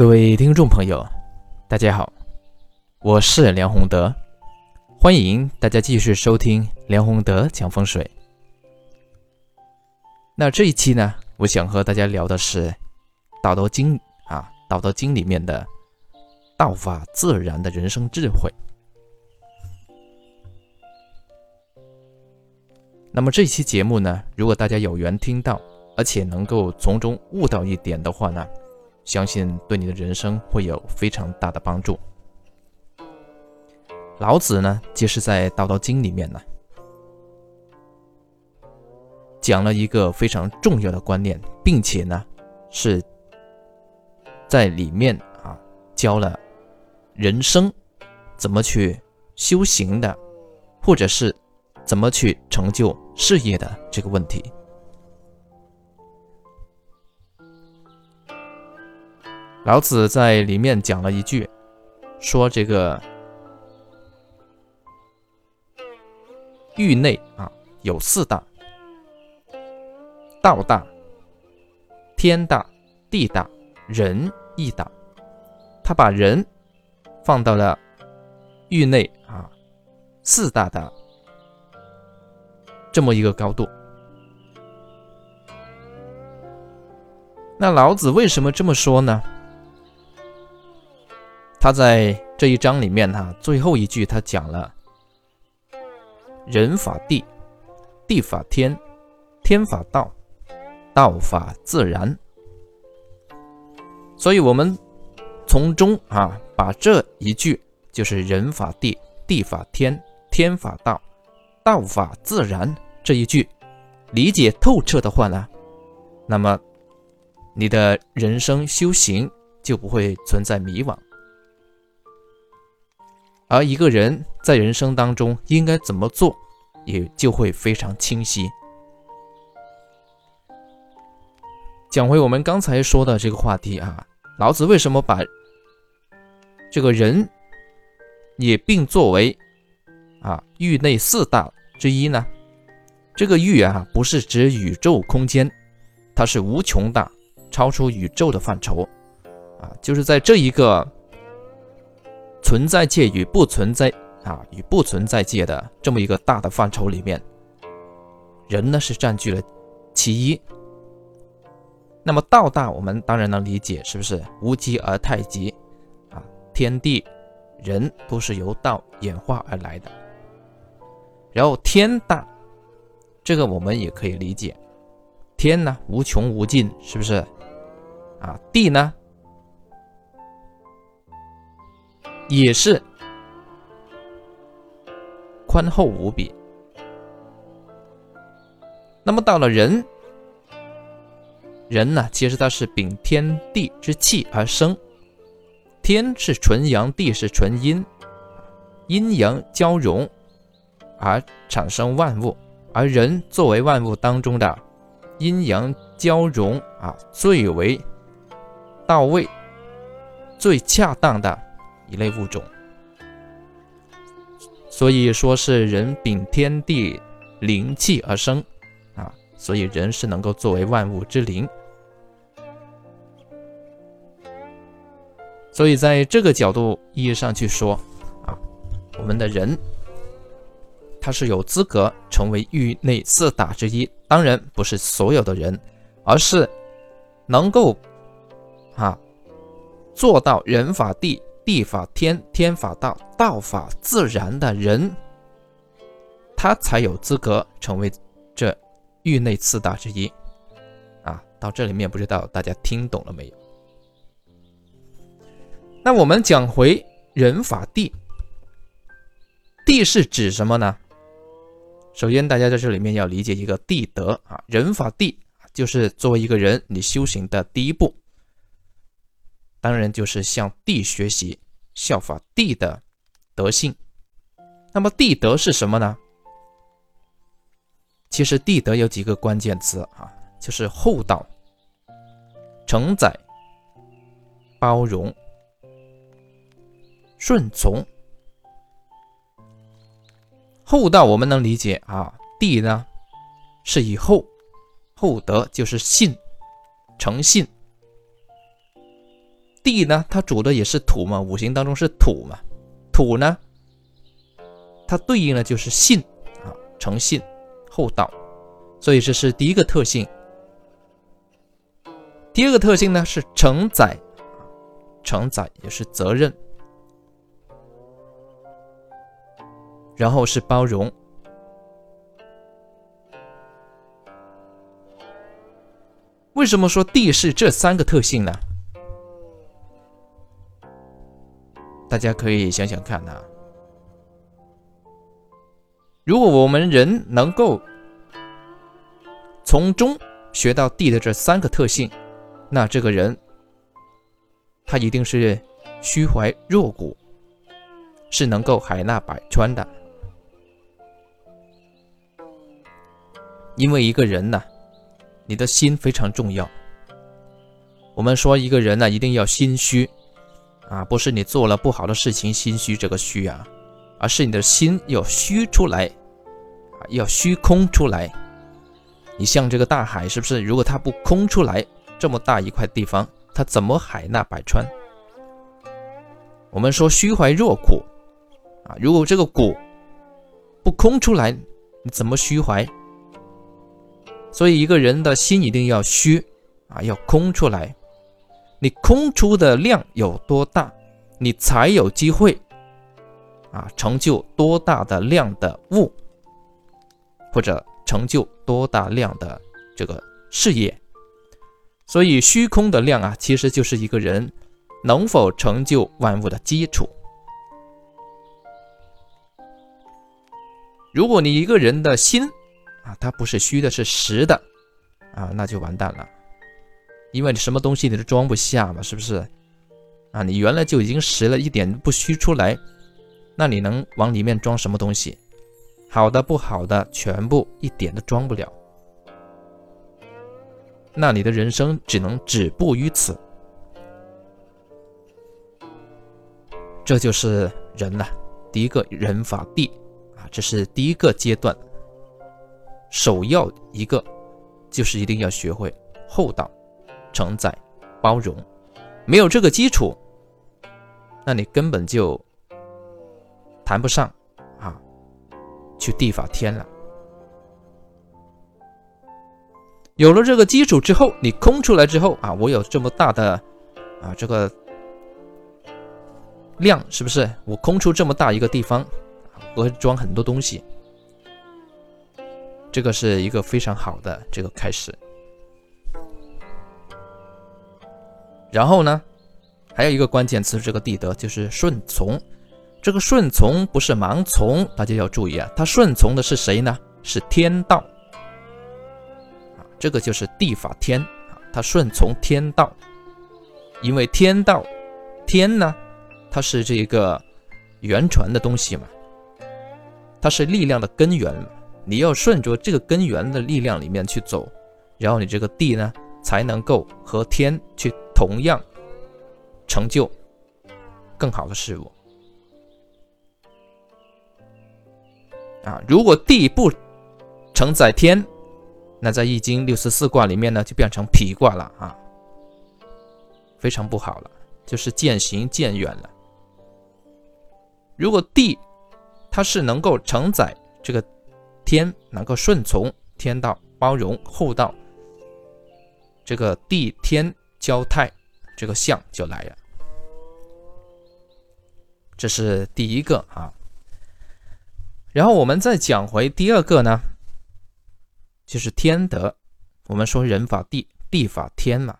各位听众朋友，大家好，我是梁宏德，欢迎大家继续收听梁宏德讲风水。那这一期呢，我想和大家聊的是《道德经》啊，《道德经》里面的道法自然的人生智慧。那么这一期节目呢，如果大家有缘听到，而且能够从中悟到一点的话呢，相信对你的人生会有非常大的帮助。老子呢，其实在《道德经》里面呢，讲了一个非常重要的观念，并且呢，是在里面啊教了人生怎么去修行的，或者是。怎么去成就事业的这个问题？老子在里面讲了一句，说这个域内啊有四大：道大、天大、地大、人亦大。他把人放到了域内啊四大的。这么一个高度，那老子为什么这么说呢？他在这一章里面哈，最后一句他讲了：人法地，地法天，天法道，道法自然。所以，我们从中啊，把这一句就是人法地，地法天，天法道。道法自然这一句理解透彻的话呢，那么你的人生修行就不会存在迷惘，而一个人在人生当中应该怎么做，也就会非常清晰。讲回我们刚才说的这个话题啊，老子为什么把这个人也并作为？啊，域内四大之一呢？这个域啊，不是指宇宙空间，它是无穷大，超出宇宙的范畴啊，就是在这一个存在界与不存在啊与不存在界的这么一个大的范畴里面，人呢是占据了其一。那么道大，我们当然能理解，是不是无极而太极啊？天地人都是由道演化而来的。然后天大，这个我们也可以理解，天呢无穷无尽，是不是？啊，地呢也是宽厚无比。那么到了人，人呢其实它是秉天地之气而生，天是纯阳，地是纯阴，阴阳交融。而产生万物，而人作为万物当中的阴阳交融啊，最为到位、最恰当的一类物种，所以说是人秉天地灵气而生啊，所以人是能够作为万物之灵，所以在这个角度意义上去说啊，我们的人。他是有资格成为域内四大之一，当然不是所有的人，而是能够啊做到人法地，地法天，天法道，道法自然的人，他才有资格成为这域内四大之一。啊，到这里面不知道大家听懂了没有？那我们讲回人法地，地是指什么呢？首先，大家在这里面要理解一个地德啊，人法地就是作为一个人你修行的第一步，当然就是向地学习，效法地的德性。那么地德是什么呢？其实地德有几个关键词啊，就是厚道、承载、包容、顺从。厚道我们能理解啊，地呢是以厚，厚德就是信，诚信。地呢，它主的也是土嘛，五行当中是土嘛，土呢，它对应的就是信啊，诚信、厚道，所以这是第一个特性。第二个特性呢是承载，承载也是责任，然后是包容。为什么说地是这三个特性呢？大家可以想想看啊，如果我们人能够从中学到地的这三个特性，那这个人他一定是虚怀若谷，是能够海纳百川的。因为一个人呢，你的心非常重要。我们说一个人呢，一定要心虚。啊，不是你做了不好的事情心虚这个虚啊，而是你的心要虚出来，啊，要虚空出来。你像这个大海，是不是？如果它不空出来，这么大一块地方，它怎么海纳百川？我们说虚怀若谷，啊，如果这个谷不空出来，你怎么虚怀？所以一个人的心一定要虚，啊，要空出来。你空出的量有多大，你才有机会啊成就多大的量的物，或者成就多大量的这个事业。所以虚空的量啊，其实就是一个人能否成就万物的基础。如果你一个人的心啊，它不是虚的，是实的啊，那就完蛋了。因为你什么东西你都装不下嘛，是不是？啊，你原来就已经实了一点不虚出来，那你能往里面装什么东西？好的不好的全部一点都装不了，那你的人生只能止步于此。这就是人了，第一个人法地啊，这是第一个阶段，首要一个就是一定要学会厚道。承载、包容，没有这个基础，那你根本就谈不上啊，去地法天了。有了这个基础之后，你空出来之后啊，我有这么大的啊这个量，是不是？我空出这么大一个地方，我会装很多东西，这个是一个非常好的这个开始。然后呢，还有一个关键词，这个地德就是顺从。这个顺从不是盲从，大家要注意啊。他顺从的是谁呢？是天道啊。这个就是地法天啊。他顺从天道，因为天道天呢，它是这个源传的东西嘛，它是力量的根源。你要顺着这个根源的力量里面去走，然后你这个地呢，才能够和天去。同样成就更好的事物啊！如果地不承载天，那在易经六十四卦里面呢，就变成皮卦了啊，非常不好了，就是渐行渐远了。如果地它是能够承载这个天，能够顺从天道、包容厚道，这个地天。交泰，这个相就来了。这是第一个啊。然后我们再讲回第二个呢，就是天德。我们说人法地，地法天嘛，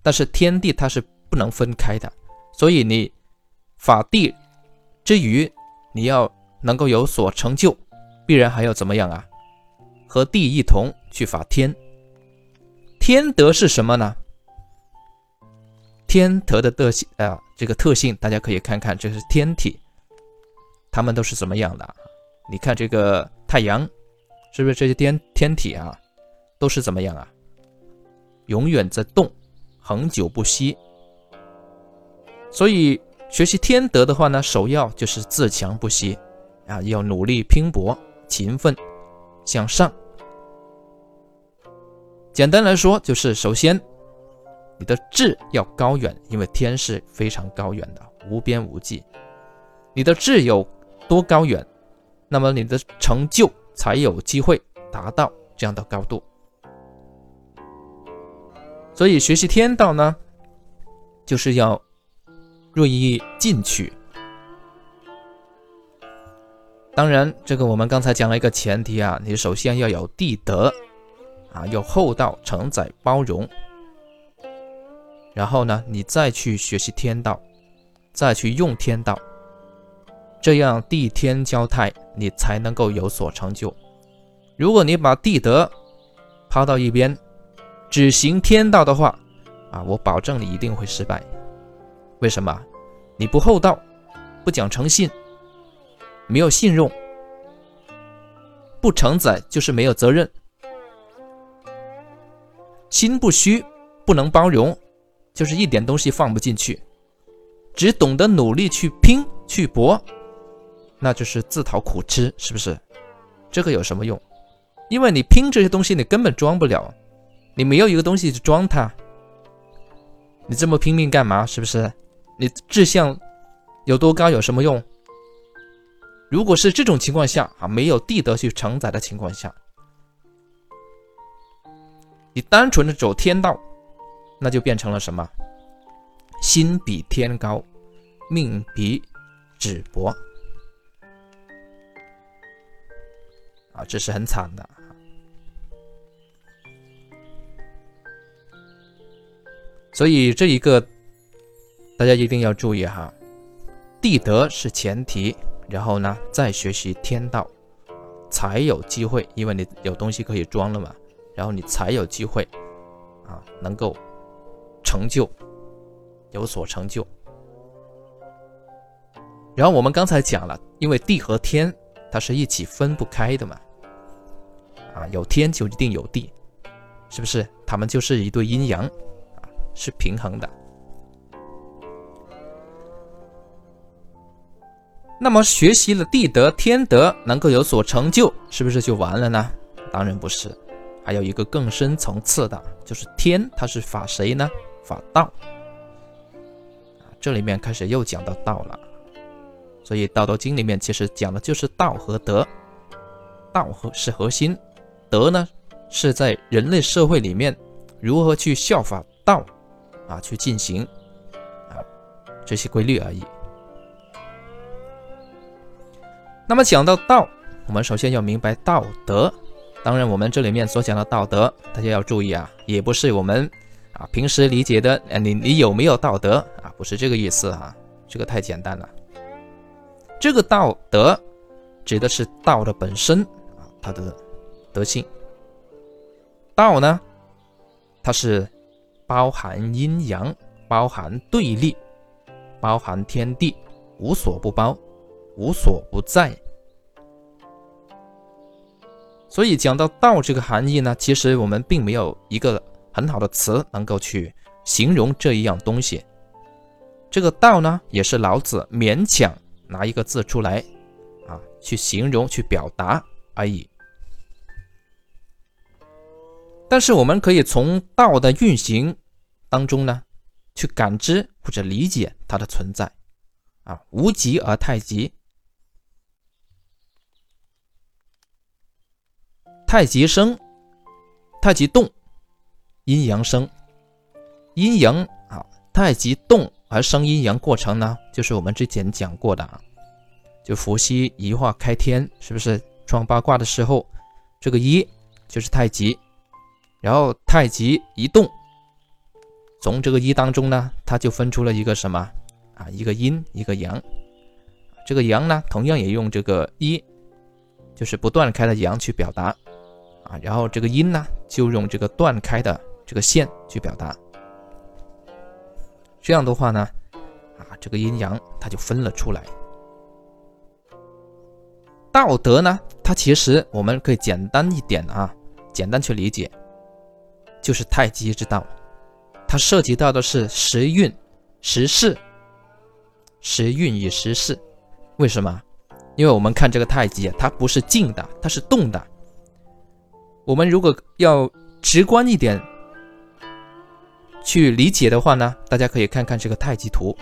但是天地它是不能分开的，所以你法地之余，你要能够有所成就，必然还要怎么样啊？和地一同去法天。天德是什么呢？天德的特性啊，这个特性大家可以看看，这是天体，它们都是怎么样的？你看这个太阳，是不是这些天天体啊，都是怎么样啊？永远在动，恒久不息。所以学习天德的话呢，首要就是自强不息啊，要努力拼搏、勤奋向上。简单来说，就是首先。你的志要高远，因为天是非常高远的，无边无际。你的志有多高远，那么你的成就才有机会达到这样的高度。所以学习天道呢，就是要锐意进取。当然，这个我们刚才讲了一个前提啊，你首先要有地德啊，有厚道、承载、包容。然后呢，你再去学习天道，再去用天道，这样地天交泰，你才能够有所成就。如果你把地德抛到一边，只行天道的话，啊，我保证你一定会失败。为什么？你不厚道，不讲诚信，没有信用，不承载就是没有责任，心不虚，不能包容。就是一点东西放不进去，只懂得努力去拼去搏，那就是自讨苦吃，是不是？这个有什么用？因为你拼这些东西，你根本装不了，你没有一个东西去装它，你这么拼命干嘛？是不是？你志向有多高有什么用？如果是这种情况下啊，没有地德去承载的情况下，你单纯的走天道。那就变成了什么？心比天高，命比纸薄啊！这是很惨的。所以这一个大家一定要注意哈，地德是前提，然后呢再学习天道，才有机会，因为你有东西可以装了嘛，然后你才有机会啊，能够。成就有所成就，然后我们刚才讲了，因为地和天它是一起分不开的嘛，啊，有天就一定有地，是不是？他们就是一对阴阳，啊，是平衡的。那么学习了地德、天德，能够有所成就，是不是就完了呢？当然不是，还有一个更深层次的，就是天，它是法谁呢？法道这里面开始又讲到道了，所以《道德经》里面其实讲的就是道和德，道和是核心，德呢是在人类社会里面如何去效法道啊去进行啊这些规律而已。那么讲到道，我们首先要明白道德，当然我们这里面所讲的道德，大家要注意啊，也不是我们。啊，平时理解的，哎，你你有没有道德啊？不是这个意思哈，这个太简单了。这个道德指的是道的本身啊，它的德性。道呢，它是包含阴阳，包含对立，包含天地，无所不包，无所不在。所以讲到道这个含义呢，其实我们并没有一个。很好的词能够去形容这一样东西，这个道呢，也是老子勉强拿一个字出来啊，去形容、去表达而已。但是我们可以从道的运行当中呢，去感知或者理解它的存在啊，无极而太极，太极生，太极动。阴阳生，阴阳啊，太极动而生阴阳过程呢，就是我们之前讲过的啊，就伏羲一化开天，是不是创八卦的时候，这个一就是太极，然后太极一动，从这个一当中呢，它就分出了一个什么啊，一个阴一个阳，这个阳呢，同样也用这个一，就是不断开的阳去表达啊，然后这个阴呢，就用这个断开的。这个线去表达，这样的话呢，啊，这个阴阳它就分了出来。道德呢，它其实我们可以简单一点啊，简单去理解，就是太极之道，它涉及到的是时运、时势、时运与时势。为什么？因为我们看这个太极，它不是静的，它是动的。我们如果要直观一点。去理解的话呢，大家可以看看这个太极图，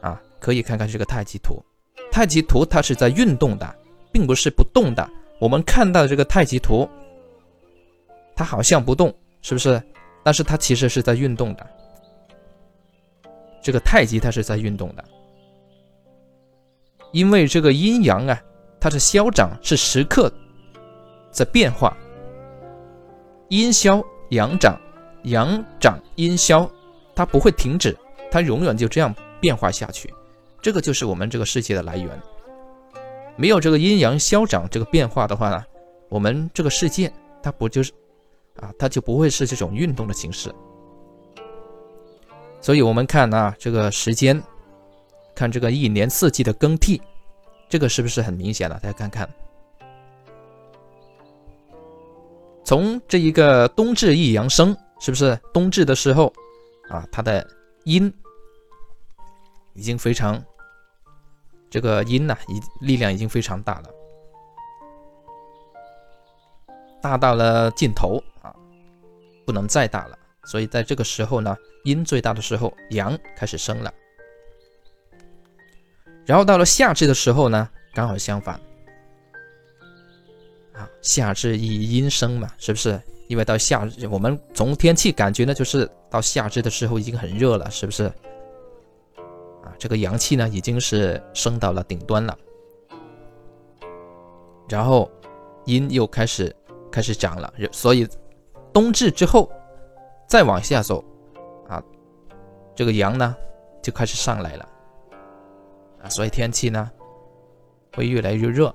啊，可以看看这个太极图。太极图它是在运动的，并不是不动的。我们看到这个太极图，它好像不动，是不是？但是它其实是在运动的。这个太极它是在运动的，因为这个阴阳啊，它是消长，是时刻在变化，阴消阳长，阳长阴消，它不会停止，它永远就这样变化下去。这个就是我们这个世界的来源。没有这个阴阳消长这个变化的话呢，我们这个世界它不就是啊，它就不会是这种运动的形式。所以，我们看啊，这个时间，看这个一年四季的更替，这个是不是很明显了？大家看看，从这一个冬至一阳生，是不是冬至的时候啊，它的阴已经非常，这个阴呐，已力量已经非常大了，大到了尽头啊，不能再大了。所以在这个时候呢，阴最大的时候，阳开始生了。然后到了夏至的时候呢，刚好相反。啊，夏至一阴生嘛，是不是？因为到夏，我们从天气感觉呢，就是到夏至的时候已经很热了，是不是？啊，这个阳气呢已经是升到了顶端了。然后阴又开始开始长了，所以冬至之后。再往下走，啊，这个阳呢就开始上来了，啊，所以天气呢会越来越热。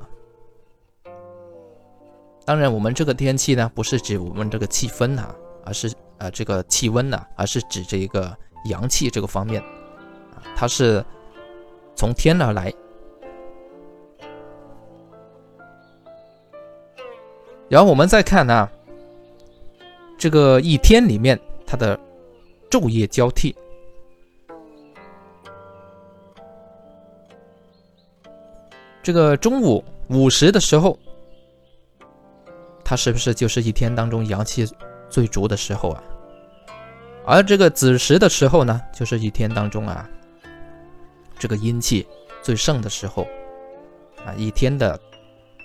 当然，我们这个天气呢不是指我们这个气氛啊，而是呃这个气温呢，而是指这一个阳气这个方面，它是从天而来。然后我们再看呢。这个一天里面，它的昼夜交替。这个中午午时的时候，它是不是就是一天当中阳气最足的时候啊？而这个子时的时候呢，就是一天当中啊，这个阴气最盛的时候啊，一天的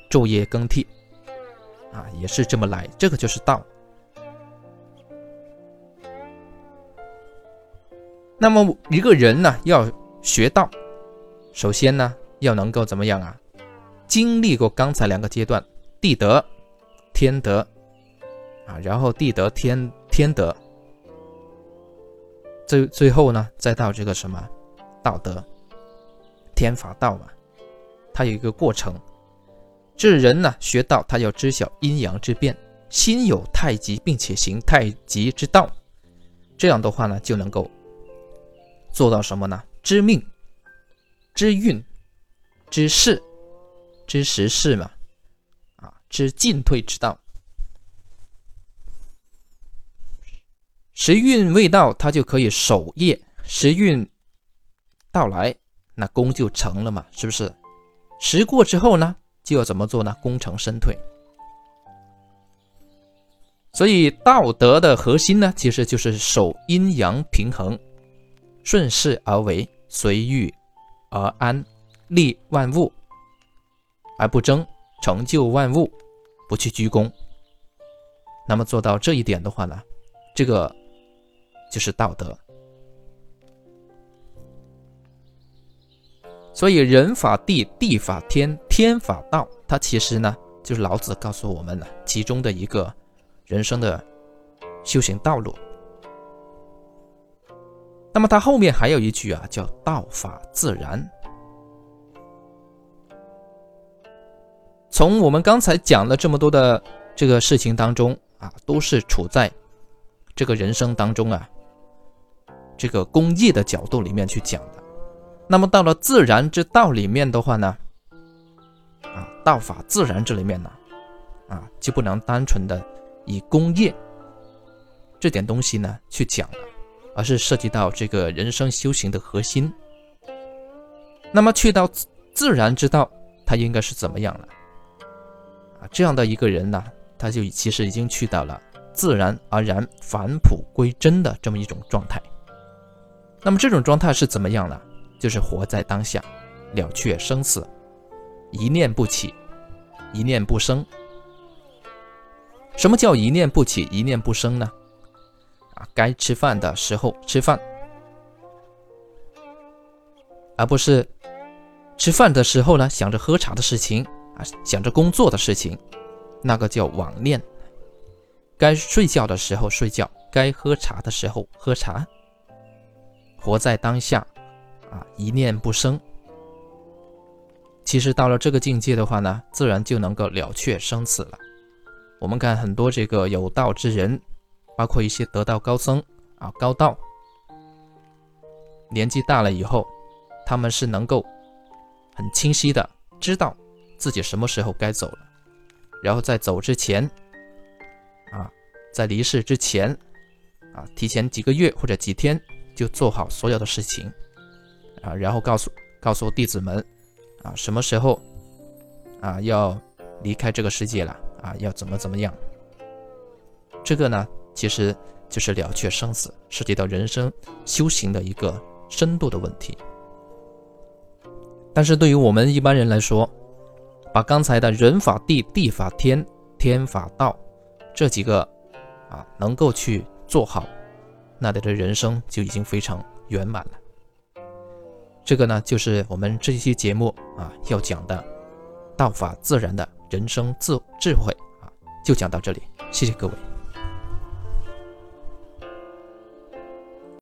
昼夜更替啊，也是这么来，这个就是道。那么一个人呢，要学道，首先呢，要能够怎么样啊？经历过刚才两个阶段，地德、天德。啊，然后地德、天天德，最最后呢，再到这个什么？道德、天法道嘛，它有一个过程。这人呢，学道他要知晓阴阳之变，心有太极，并且行太极之道，这样的话呢，就能够。做到什么呢？知命、知运、知势、知时势嘛，之，进退之道。时运未到，他就可以守业；时运到来，那功就成了嘛，是不是？时过之后呢，就要怎么做呢？功成身退。所以道德的核心呢，其实就是守阴阳平衡。顺势而为，随遇而安，利万物而不争，成就万物，不去居功。那么做到这一点的话呢，这个就是道德。所以人法地，地法天，天法道，它其实呢就是老子告诉我们的其中的一个人生的修行道路。那么它后面还有一句啊，叫“道法自然”。从我们刚才讲了这么多的这个事情当中啊，都是处在这个人生当中啊，这个工业的角度里面去讲的。那么到了自然之道里面的话呢，啊，道法自然这里面呢，啊，就不能单纯的以工业这点东西呢去讲了。而是涉及到这个人生修行的核心。那么去到自然之道，它应该是怎么样了？啊，这样的一个人呢，他就其实已经去到了自然而然返璞归真的这么一种状态。那么这种状态是怎么样呢？就是活在当下，了却生死，一念不起，一念不生。什么叫一念不起，一念不生呢？啊，该吃饭的时候吃饭，而不是吃饭的时候呢想着喝茶的事情啊，想着工作的事情，那个叫网恋。该睡觉的时候睡觉，该喝茶的时候喝茶，活在当下，啊，一念不生。其实到了这个境界的话呢，自然就能够了却生死了。我们看很多这个有道之人，包括一些得道高僧啊、高道，年纪大了以后，他们是能够很清晰的知道自己什么时候该走了，然后在走之前。啊，在离世之前，啊，提前几个月或者几天就做好所有的事情，啊，然后告诉告诉弟子们，啊，什么时候啊要离开这个世界了，啊，要怎么怎么样。这个呢，其实就是了却生死，涉及到人生修行的一个深度的问题。但是对于我们一般人来说，把刚才的人法地、地法天、天法道。这几个啊，能够去做好，那你的人生就已经非常圆满了。这个呢，就是我们这一期节目啊要讲的道法自然的人生智智慧啊，就讲到这里，谢谢各位。